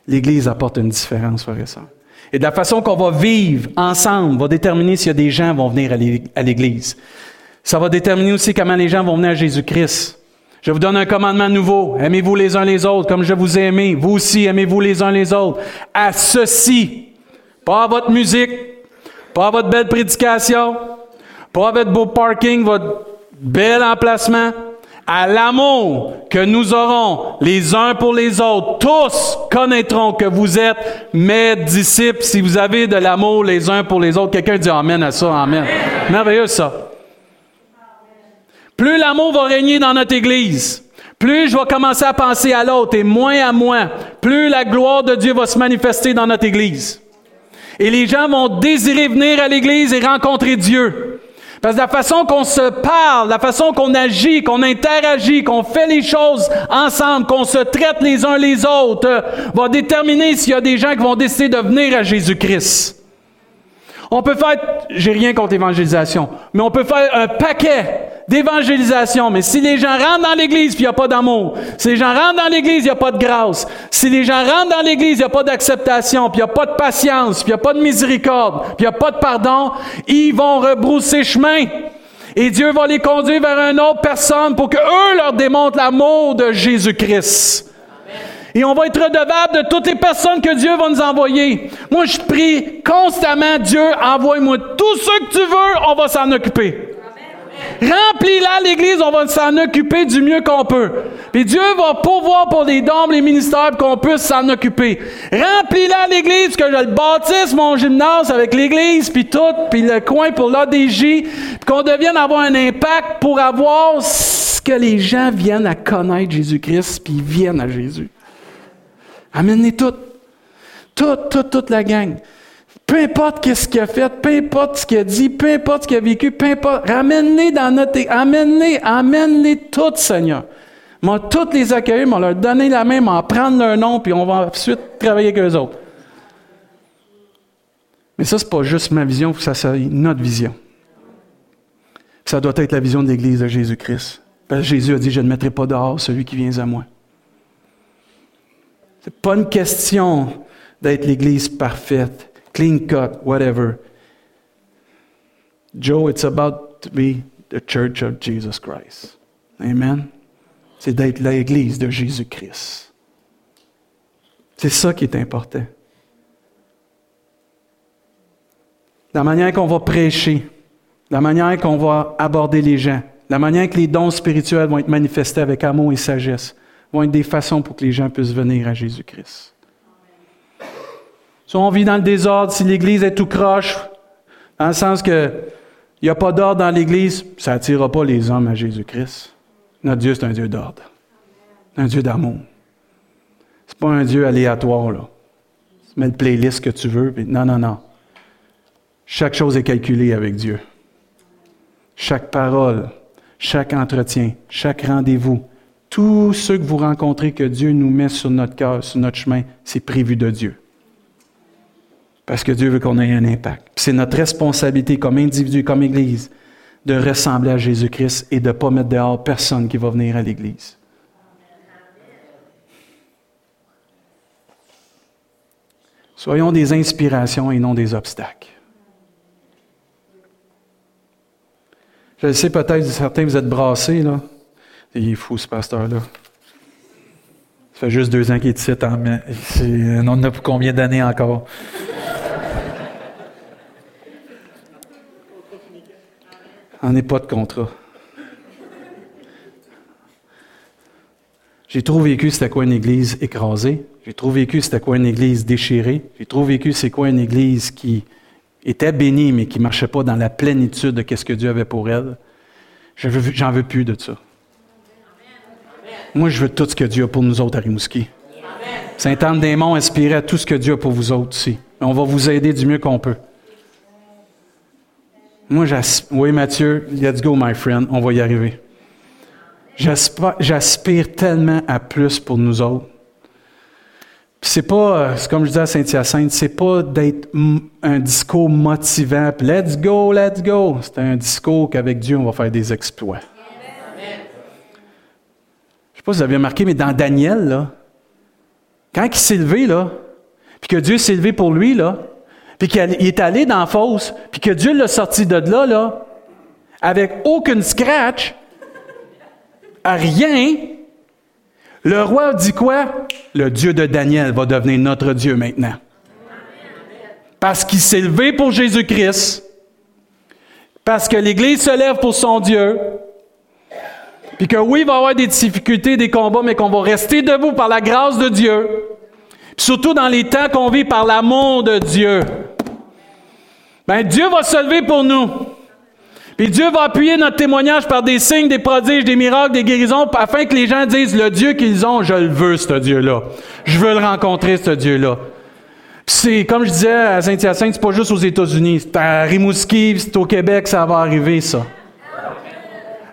L'Église apporte une différence, frère et Et de la façon qu'on va vivre ensemble va déterminer s'il y a des gens qui vont venir à l'Église. Ça va déterminer aussi comment les gens vont venir à Jésus-Christ. Je vous donne un commandement nouveau. Aimez-vous les uns les autres comme je vous ai aimé. Vous aussi, aimez-vous les uns les autres. À ceci, pas votre musique, pas à votre belle prédication, pas votre beau parking, votre bel emplacement, à l'amour que nous aurons les uns pour les autres. Tous connaîtront que vous êtes mes disciples si vous avez de l'amour les uns pour les autres. Quelqu'un dit Amen à ça, Amen. Merveilleux ça. Plus l'amour va régner dans notre Église, plus je vais commencer à penser à l'autre et moins à moi, plus la gloire de Dieu va se manifester dans notre Église. Et les gens vont désirer venir à l'Église et rencontrer Dieu. Parce que la façon qu'on se parle, la façon qu'on agit, qu'on interagit, qu'on fait les choses ensemble, qu'on se traite les uns les autres, va déterminer s'il y a des gens qui vont décider de venir à Jésus-Christ. On peut faire, j'ai rien contre l'évangélisation, mais on peut faire un paquet d'évangélisation. Mais si les gens rentrent dans l'Église puis il n'y a pas d'amour, si les gens rentrent dans l'Église, il n'y a pas de grâce, si les gens rentrent dans l'Église, il n'y a pas d'acceptation, puis il n'y a pas de patience, puis il n'y a pas de miséricorde, puis il n'y a pas de pardon, ils vont rebrousser chemin. Et Dieu va les conduire vers une autre personne pour qu'eux leur démontrent l'amour de Jésus-Christ. Et on va être redevable de toutes les personnes que Dieu va nous envoyer. Moi, je prie constamment, Dieu, envoie-moi tous ceux que tu veux, on va s'en occuper. Remplis-la, l'Église, on va s'en occuper du mieux qu'on peut. Puis Dieu va pourvoir pour les dons, les ministères, qu'on puisse s'en occuper. Remplis-la, l'Église, que je le bâtisse, mon gymnase, avec l'Église, puis tout, puis le coin pour l'ADJ, puis qu'on devienne avoir un impact pour avoir ce que les gens viennent à connaître Jésus-Christ, puis viennent à Jésus. Amenez tout. Toute, toute, toute la gang. Peu importe qu'est-ce qu'il a fait, peu importe ce qu'il a dit, peu importe ce qu'il a vécu, peu importe, ramène-les dans notre, amène-les, amène-les toutes, Seigneur. Moi, toutes les accueillir, moi, leur donner la main, m'en prendre leur nom, puis on va ensuite travailler avec eux autres. Mais ça, c'est pas juste ma vision, ça, c'est notre vision. Ça doit être la vision de l'Église de Jésus-Christ. Parce que Jésus a dit, je ne mettrai pas dehors celui qui vient à moi. C'est pas une question d'être l'Église parfaite clean cut, whatever. Joe, it's about to be the church of Jesus Christ. Amen? C'est d'être l'Église de Jésus-Christ. C'est ça qui est important. La manière qu'on va prêcher, la manière qu'on va aborder les gens, la manière que les dons spirituels vont être manifestés avec amour et sagesse, vont être des façons pour que les gens puissent venir à Jésus-Christ. Si on vit dans le désordre, si l'Église est tout croche, dans le sens que Il n'y a pas d'ordre dans l'Église, ça n'attirera pas les hommes à Jésus-Christ. Notre Dieu, c'est un Dieu d'ordre. Un Dieu d'amour. C'est pas un Dieu aléatoire, là. Tu mets le playlist que tu veux. Non, non, non. Chaque chose est calculée avec Dieu. Chaque parole, chaque entretien, chaque rendez-vous, tous ceux que vous rencontrez que Dieu nous met sur notre cœur, sur notre chemin, c'est prévu de Dieu. Parce que Dieu veut qu'on ait un impact. C'est notre responsabilité comme individu, comme Église, de ressembler à Jésus-Christ et de ne pas mettre dehors personne qui va venir à l'Église. Soyons des inspirations et non des obstacles. Je sais peut-être, certains, vous êtes brassés, là. Il est fou, ce pasteur-là. Ça fait juste deux ans qu'il est ici. On en a pour combien d'années encore? On n'est pas de contrat. J'ai trop vécu c'était quoi une église écrasée. J'ai trop vécu c'était quoi une église déchirée. J'ai trop vécu c'est quoi une église qui était bénie mais qui ne marchait pas dans la plénitude de ce que Dieu avait pour elle. J'en veux plus de ça. Moi, je veux tout ce que Dieu a pour nous autres à Rimouski. Saint-Anne-des-Monts inspirait tout ce que Dieu a pour vous autres aussi. On va vous aider du mieux qu'on peut. Moi, oui, Mathieu, let's go, my friend, on va y arriver. J'aspire tellement à plus pour nous autres. C'est pas, euh, comme je disais à Saint-Hyacinthe, c'est pas d'être un discours motivant, let's go, let's go. C'est un discours qu'avec Dieu, on va faire des exploits. Je sais pas si vous avez remarqué, mais dans Daniel, là, quand il s'est levé, là, puis que Dieu s'est levé pour lui, là, puis qu'il est allé dans la fosse, puis que Dieu l'a sorti de là, là, avec aucune scratch, à rien, le roi dit quoi? Le Dieu de Daniel va devenir notre Dieu maintenant. Parce qu'il s'est levé pour Jésus-Christ, parce que l'Église se lève pour son Dieu, puis que oui, il va y avoir des difficultés, des combats, mais qu'on va rester debout par la grâce de Dieu, surtout dans les temps qu'on vit par l'amour de Dieu. Ben, Dieu va se lever pour nous. Puis Dieu va appuyer notre témoignage par des signes, des prodiges, des miracles, des guérisons, afin que les gens disent, le Dieu qu'ils ont, je le veux, ce Dieu-là. Je veux le rencontrer, ce Dieu-là. c'est, comme je disais à Saint-Hyacinthe, c'est pas juste aux États-Unis. C'est à Rimouski, c'est au Québec, ça va arriver, ça.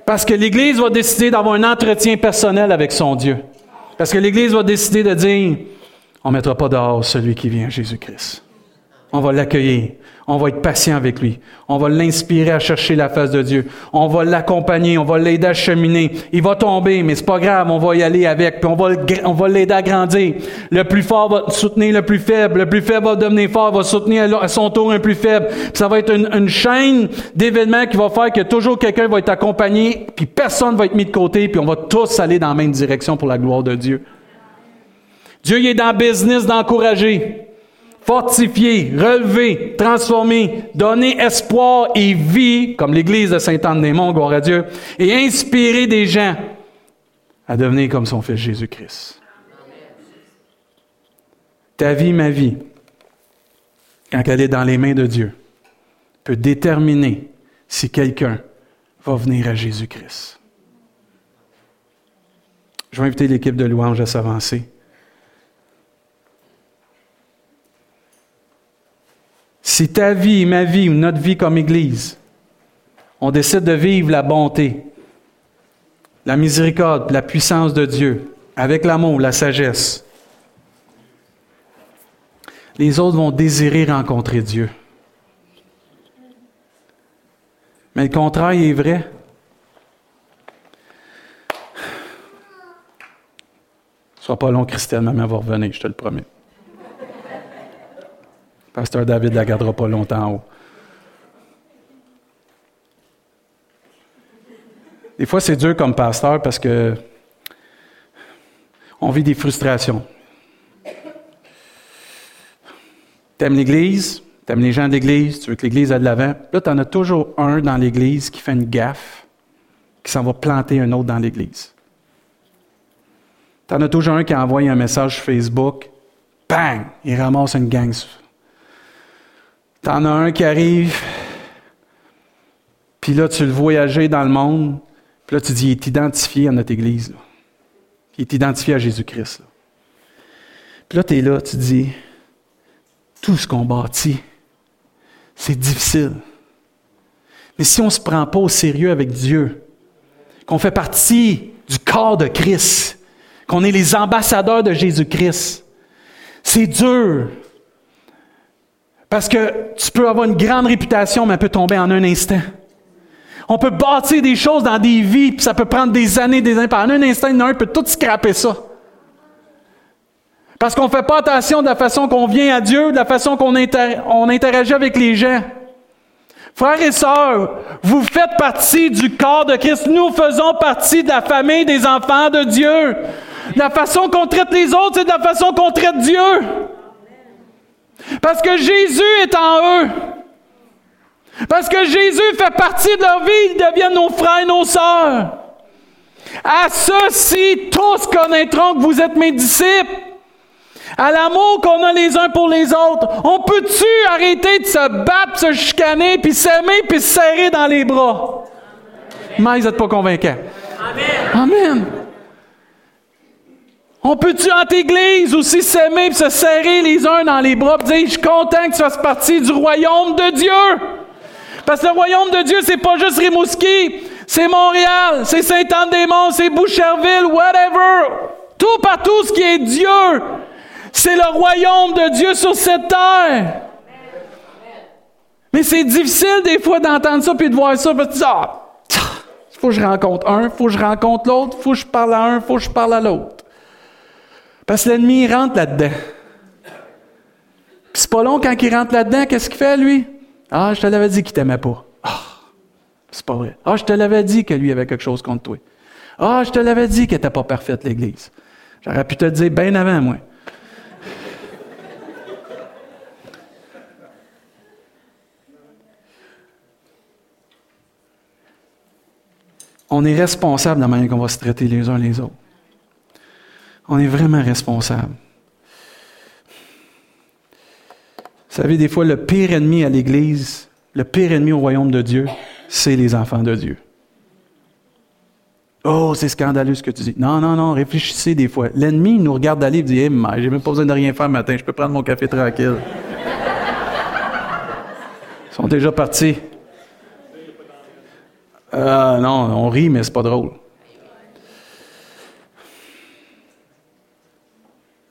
Parce que l'Église va décider d'avoir un entretien personnel avec son Dieu. Parce que l'Église va décider de dire, on ne mettra pas dehors celui qui vient, Jésus-Christ. On va l'accueillir. On va être patient avec lui. On va l'inspirer à chercher la face de Dieu. On va l'accompagner. On va l'aider à cheminer. Il va tomber, mais c'est pas grave. On va y aller avec. Puis on va, on va l'aider à grandir. Le plus fort va soutenir le plus faible. Le plus faible va devenir fort, va soutenir à son tour un plus faible. ça va être une, une chaîne d'événements qui va faire que toujours quelqu'un va être accompagné, puis personne va être mis de côté, puis on va tous aller dans la même direction pour la gloire de Dieu. Dieu est dans le business d'encourager fortifier, relever, transformer, donner espoir et vie, comme l'Église de Saint-Anne-des-Monts, gloire à Dieu, et inspirer des gens à devenir comme son Fils Jésus-Christ. Ta vie, ma vie, quand elle est dans les mains de Dieu, peut déterminer si quelqu'un va venir à Jésus-Christ. Je vais inviter l'équipe de louange à s'avancer. Si ta vie, ma vie ou notre vie comme Église, on décide de vivre la bonté, la miséricorde, la puissance de Dieu, avec l'amour, la sagesse, les autres vont désirer rencontrer Dieu. Mais le contraire est vrai. Sois pas long, Christelle, ma mère va revenir, je te le promets. Pasteur David ne la gardera pas longtemps en haut. Des fois, c'est dur comme pasteur parce que on vit des frustrations. T'aimes l'Église, t'aimes les gens de l'Église, tu veux que l'Église aille de l'avant? Là, tu en as toujours un dans l'Église qui fait une gaffe, qui s'en va planter un autre dans l'Église. Tu en as toujours un qui envoie un message sur Facebook, bang, il ramasse une gang T'en as un qui arrive, Puis là, tu le voyager dans le monde. Puis là, tu dis, il est identifié à notre Église. Il est identifié à Jésus-Christ. Puis là, tu es là, tu dis, tout ce qu'on bâtit, c'est difficile. Mais si on ne se prend pas au sérieux avec Dieu, qu'on fait partie du corps de Christ, qu'on est les ambassadeurs de Jésus-Christ, c'est dur. Parce que tu peux avoir une grande réputation, mais elle peut tomber en un instant. On peut bâtir des choses dans des vies, puis ça peut prendre des années, des années. En un instant, un peut tout scraper ça. Parce qu'on ne fait pas attention de la façon qu'on vient à Dieu, de la façon qu'on on interagit avec les gens. Frères et sœurs, vous faites partie du corps de Christ. Nous faisons partie de la famille des enfants de Dieu. La façon qu'on traite les autres, c'est de la façon qu'on traite Dieu. Parce que Jésus est en eux. Parce que Jésus fait partie de leur vie, ils deviennent nos frères et nos sœurs. À ceux-ci, tous connaîtront que vous êtes mes disciples. À l'amour qu'on a les uns pour les autres. On peut-tu arrêter de se battre, se chicaner, puis s'aimer, puis se serrer dans les bras? Mais ils n'êtes pas convaincants. Amen. Amen. On peut-tu entre églises aussi s'aimer et se serrer les uns dans les bras et dire Je suis content que tu fasses partie du royaume de Dieu? Parce que le royaume de Dieu, c'est pas juste Rimouski, c'est Montréal, c'est Saint-Anne-des-Monts, c'est Boucherville, whatever. Tout partout ce qui est Dieu, c'est le royaume de Dieu sur cette terre. Mais c'est difficile des fois d'entendre ça puis de voir ça parce que ah, faut que je rencontre un, faut que je rencontre l'autre, faut que je parle à un, faut que je parle à l'autre. Parce que l'ennemi rentre là-dedans. Puis c'est pas long quand il rentre là-dedans, qu'est-ce qu'il fait, lui? Ah, je te l'avais dit qu'il t'aimait pas. Ah, c'est pas vrai. Ah, je te l'avais dit que lui avait quelque chose contre toi. Ah, je te l'avais dit qu'elle n'était pas parfaite, l'Église. J'aurais pu te le dire bien avant, moi. On est responsable de la manière qu'on va se traiter les uns les autres. On est vraiment responsable. Vous savez, des fois, le pire ennemi à l'Église, le pire ennemi au royaume de Dieu, c'est les enfants de Dieu. Oh, c'est scandaleux ce que tu dis. Non, non, non, réfléchissez des fois. L'ennemi nous regarde d'aller et dit hey, J'ai même pas besoin de rien faire matin, je peux prendre mon café tranquille. Ils sont déjà partis. Euh, non, on rit, mais c'est pas drôle.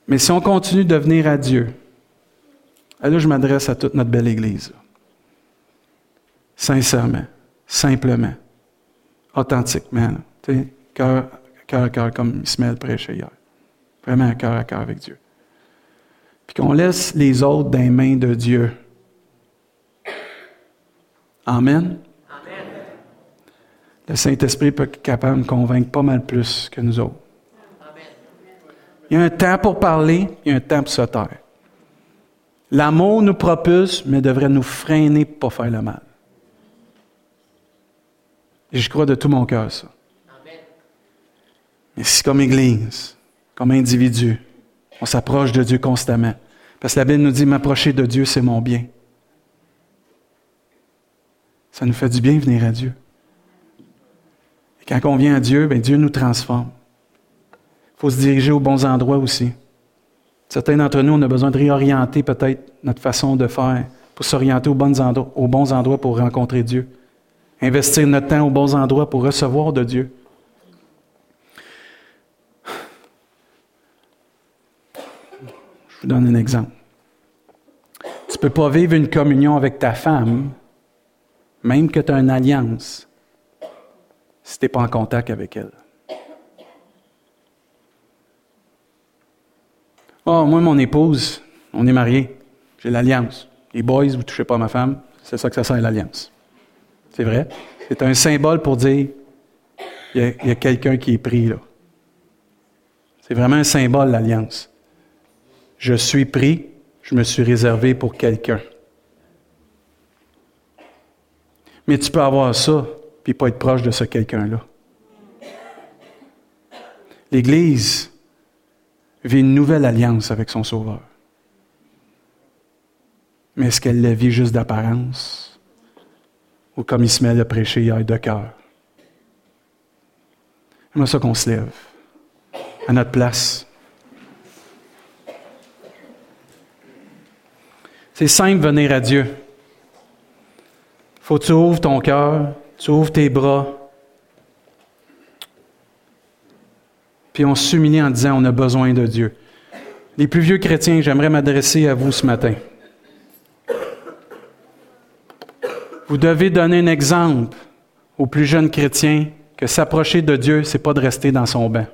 Mais si on continue de venir à Dieu, là je m'adresse à toute notre belle Église. Sincèrement, simplement, authentiquement. Cœur à cœur, comme Ismaël prêchait hier. Vraiment cœur à cœur avec Dieu. Puis qu'on laisse les autres dans les mains de Dieu. Amen. Amen. Le Saint-Esprit peut être capable de convaincre pas mal plus que nous autres. Il y a un temps pour parler, il y a un temps pour se taire. L'amour nous propulse, mais devrait nous freiner pour ne pas faire le mal. Et je crois de tout mon cœur ça. Mais si comme Église, comme individu, on s'approche de Dieu constamment, parce que la Bible nous dit, m'approcher de Dieu, c'est mon bien. Ça nous fait du bien venir à Dieu. Et quand on vient à Dieu, bien, Dieu nous transforme. Il faut se diriger aux bons endroits aussi. Certains d'entre nous, on a besoin de réorienter peut-être notre façon de faire pour s'orienter aux, bons endroits, aux bons endroits pour rencontrer Dieu. Investir notre temps aux bons endroits pour recevoir de Dieu. Je vous donne un exemple. Tu ne peux pas vivre une communion avec ta femme, même que tu as une alliance, si tu n'es pas en contact avec elle. Oh, moi, mon épouse, on est mariés. J'ai l'alliance. Les boys, vous ne touchez pas ma femme. C'est ça que ça sert l'alliance. C'est vrai. C'est un symbole pour dire il y a, quelqu'un qui est pris là. C'est vraiment un symbole, l'alliance. Je suis pris, je me suis réservé pour quelqu'un. Mais tu peux avoir ça, puis pas être proche de ce quelqu'un-là. L'Église, vit une nouvelle alliance avec son Sauveur. Mais est-ce qu'elle la vit juste d'apparence? ou comme Ismaël a prêché hier de cœur? J'aimerais ça qu'on se lève à notre place. C'est simple venir à Dieu. Faut que tu ouvres ton cœur, tu ouvres tes bras, puis on s'humilie en disant on a besoin de Dieu. Les plus vieux chrétiens, j'aimerais m'adresser à vous ce matin. Vous devez donner un exemple aux plus jeunes chrétiens que s'approcher de Dieu, c'est pas de rester dans son bain.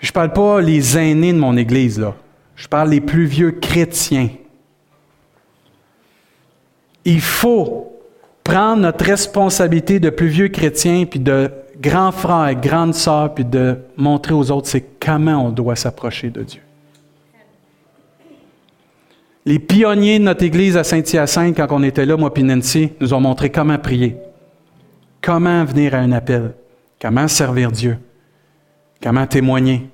Je ne parle pas les aînés de mon Église, là. Je parle les plus vieux chrétiens. Il faut prendre notre responsabilité de plus vieux chrétiens, puis de grands frères et grandes sœurs, puis de montrer aux autres, c'est comment on doit s'approcher de Dieu. Les pionniers de notre Église à Saint-Hyacinthe, quand on était là, moi et Nancy, nous ont montré comment prier, comment venir à un appel, comment servir Dieu, comment témoigner,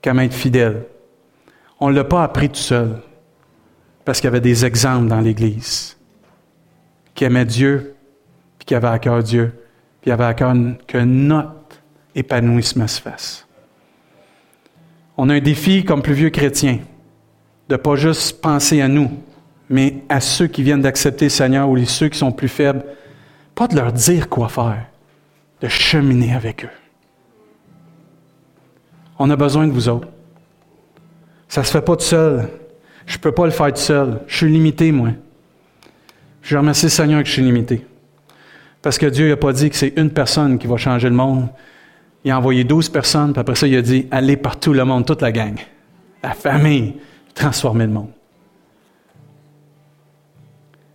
comment être fidèle. On ne l'a pas appris tout seul, parce qu'il y avait des exemples dans l'Église qui aimaient Dieu, puis qui avaient à cœur Dieu, puis qui avaient à cœur que notre épanouissement se fasse. On a un défi comme plus vieux chrétiens de pas juste penser à nous, mais à ceux qui viennent d'accepter le Seigneur ou ceux qui sont plus faibles, pas de leur dire quoi faire, de cheminer avec eux. On a besoin de vous autres. Ça ne se fait pas tout seul. Je ne peux pas le faire tout seul. Je suis limité, moi. Je remercie le Seigneur que je suis limité. Parce que Dieu n'a pas dit que c'est une personne qui va changer le monde. Il a envoyé douze personnes, puis après ça, il a dit Allez partout le monde, toute la gang. La famille transformer le monde.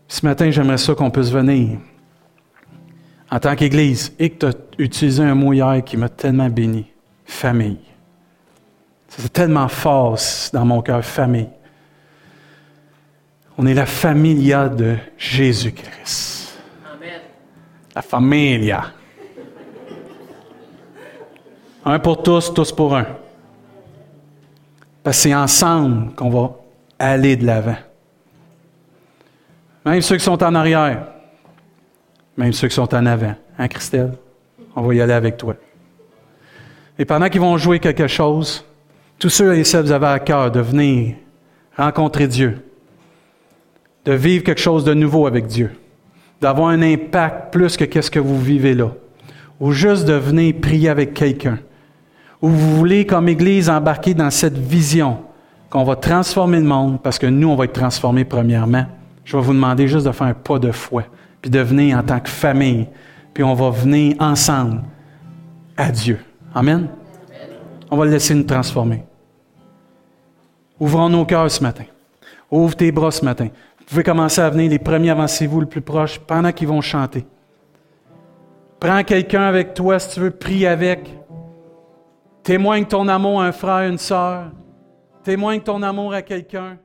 Ce matin, j'aimerais ça qu'on puisse venir en tant qu'Église et que tu as utilisé un mot hier qui m'a tellement béni. Famille. C'est tellement fort dans mon cœur, famille. On est la familia de Jésus-Christ. La familia. Un pour tous, tous pour un. Parce que c'est ensemble qu'on va aller de l'avant. Même ceux qui sont en arrière, même ceux qui sont en avant. Hein, Christelle? On va y aller avec toi. Et pendant qu'ils vont jouer quelque chose, tous ceux et celles qui avaient à cœur de venir rencontrer Dieu, de vivre quelque chose de nouveau avec Dieu, d'avoir un impact plus que qu'est-ce que vous vivez là, ou juste de venir prier avec quelqu'un, ou vous voulez, comme Église, embarquer dans cette vision qu'on va transformer le monde, parce que nous, on va être transformés premièrement, je vais vous demander juste de faire un pas de foi, puis de venir en tant que famille, puis on va venir ensemble à Dieu. Amen? On va le laisser nous transformer. Ouvrons nos cœurs ce matin. Ouvre tes bras ce matin. Vous pouvez commencer à venir, les premiers, avancez-vous le plus proche, pendant qu'ils vont chanter. Prends quelqu'un avec toi si tu veux, prie avec. Témoigne ton amour à un frère, une sœur. Témoigne ton amour à quelqu'un.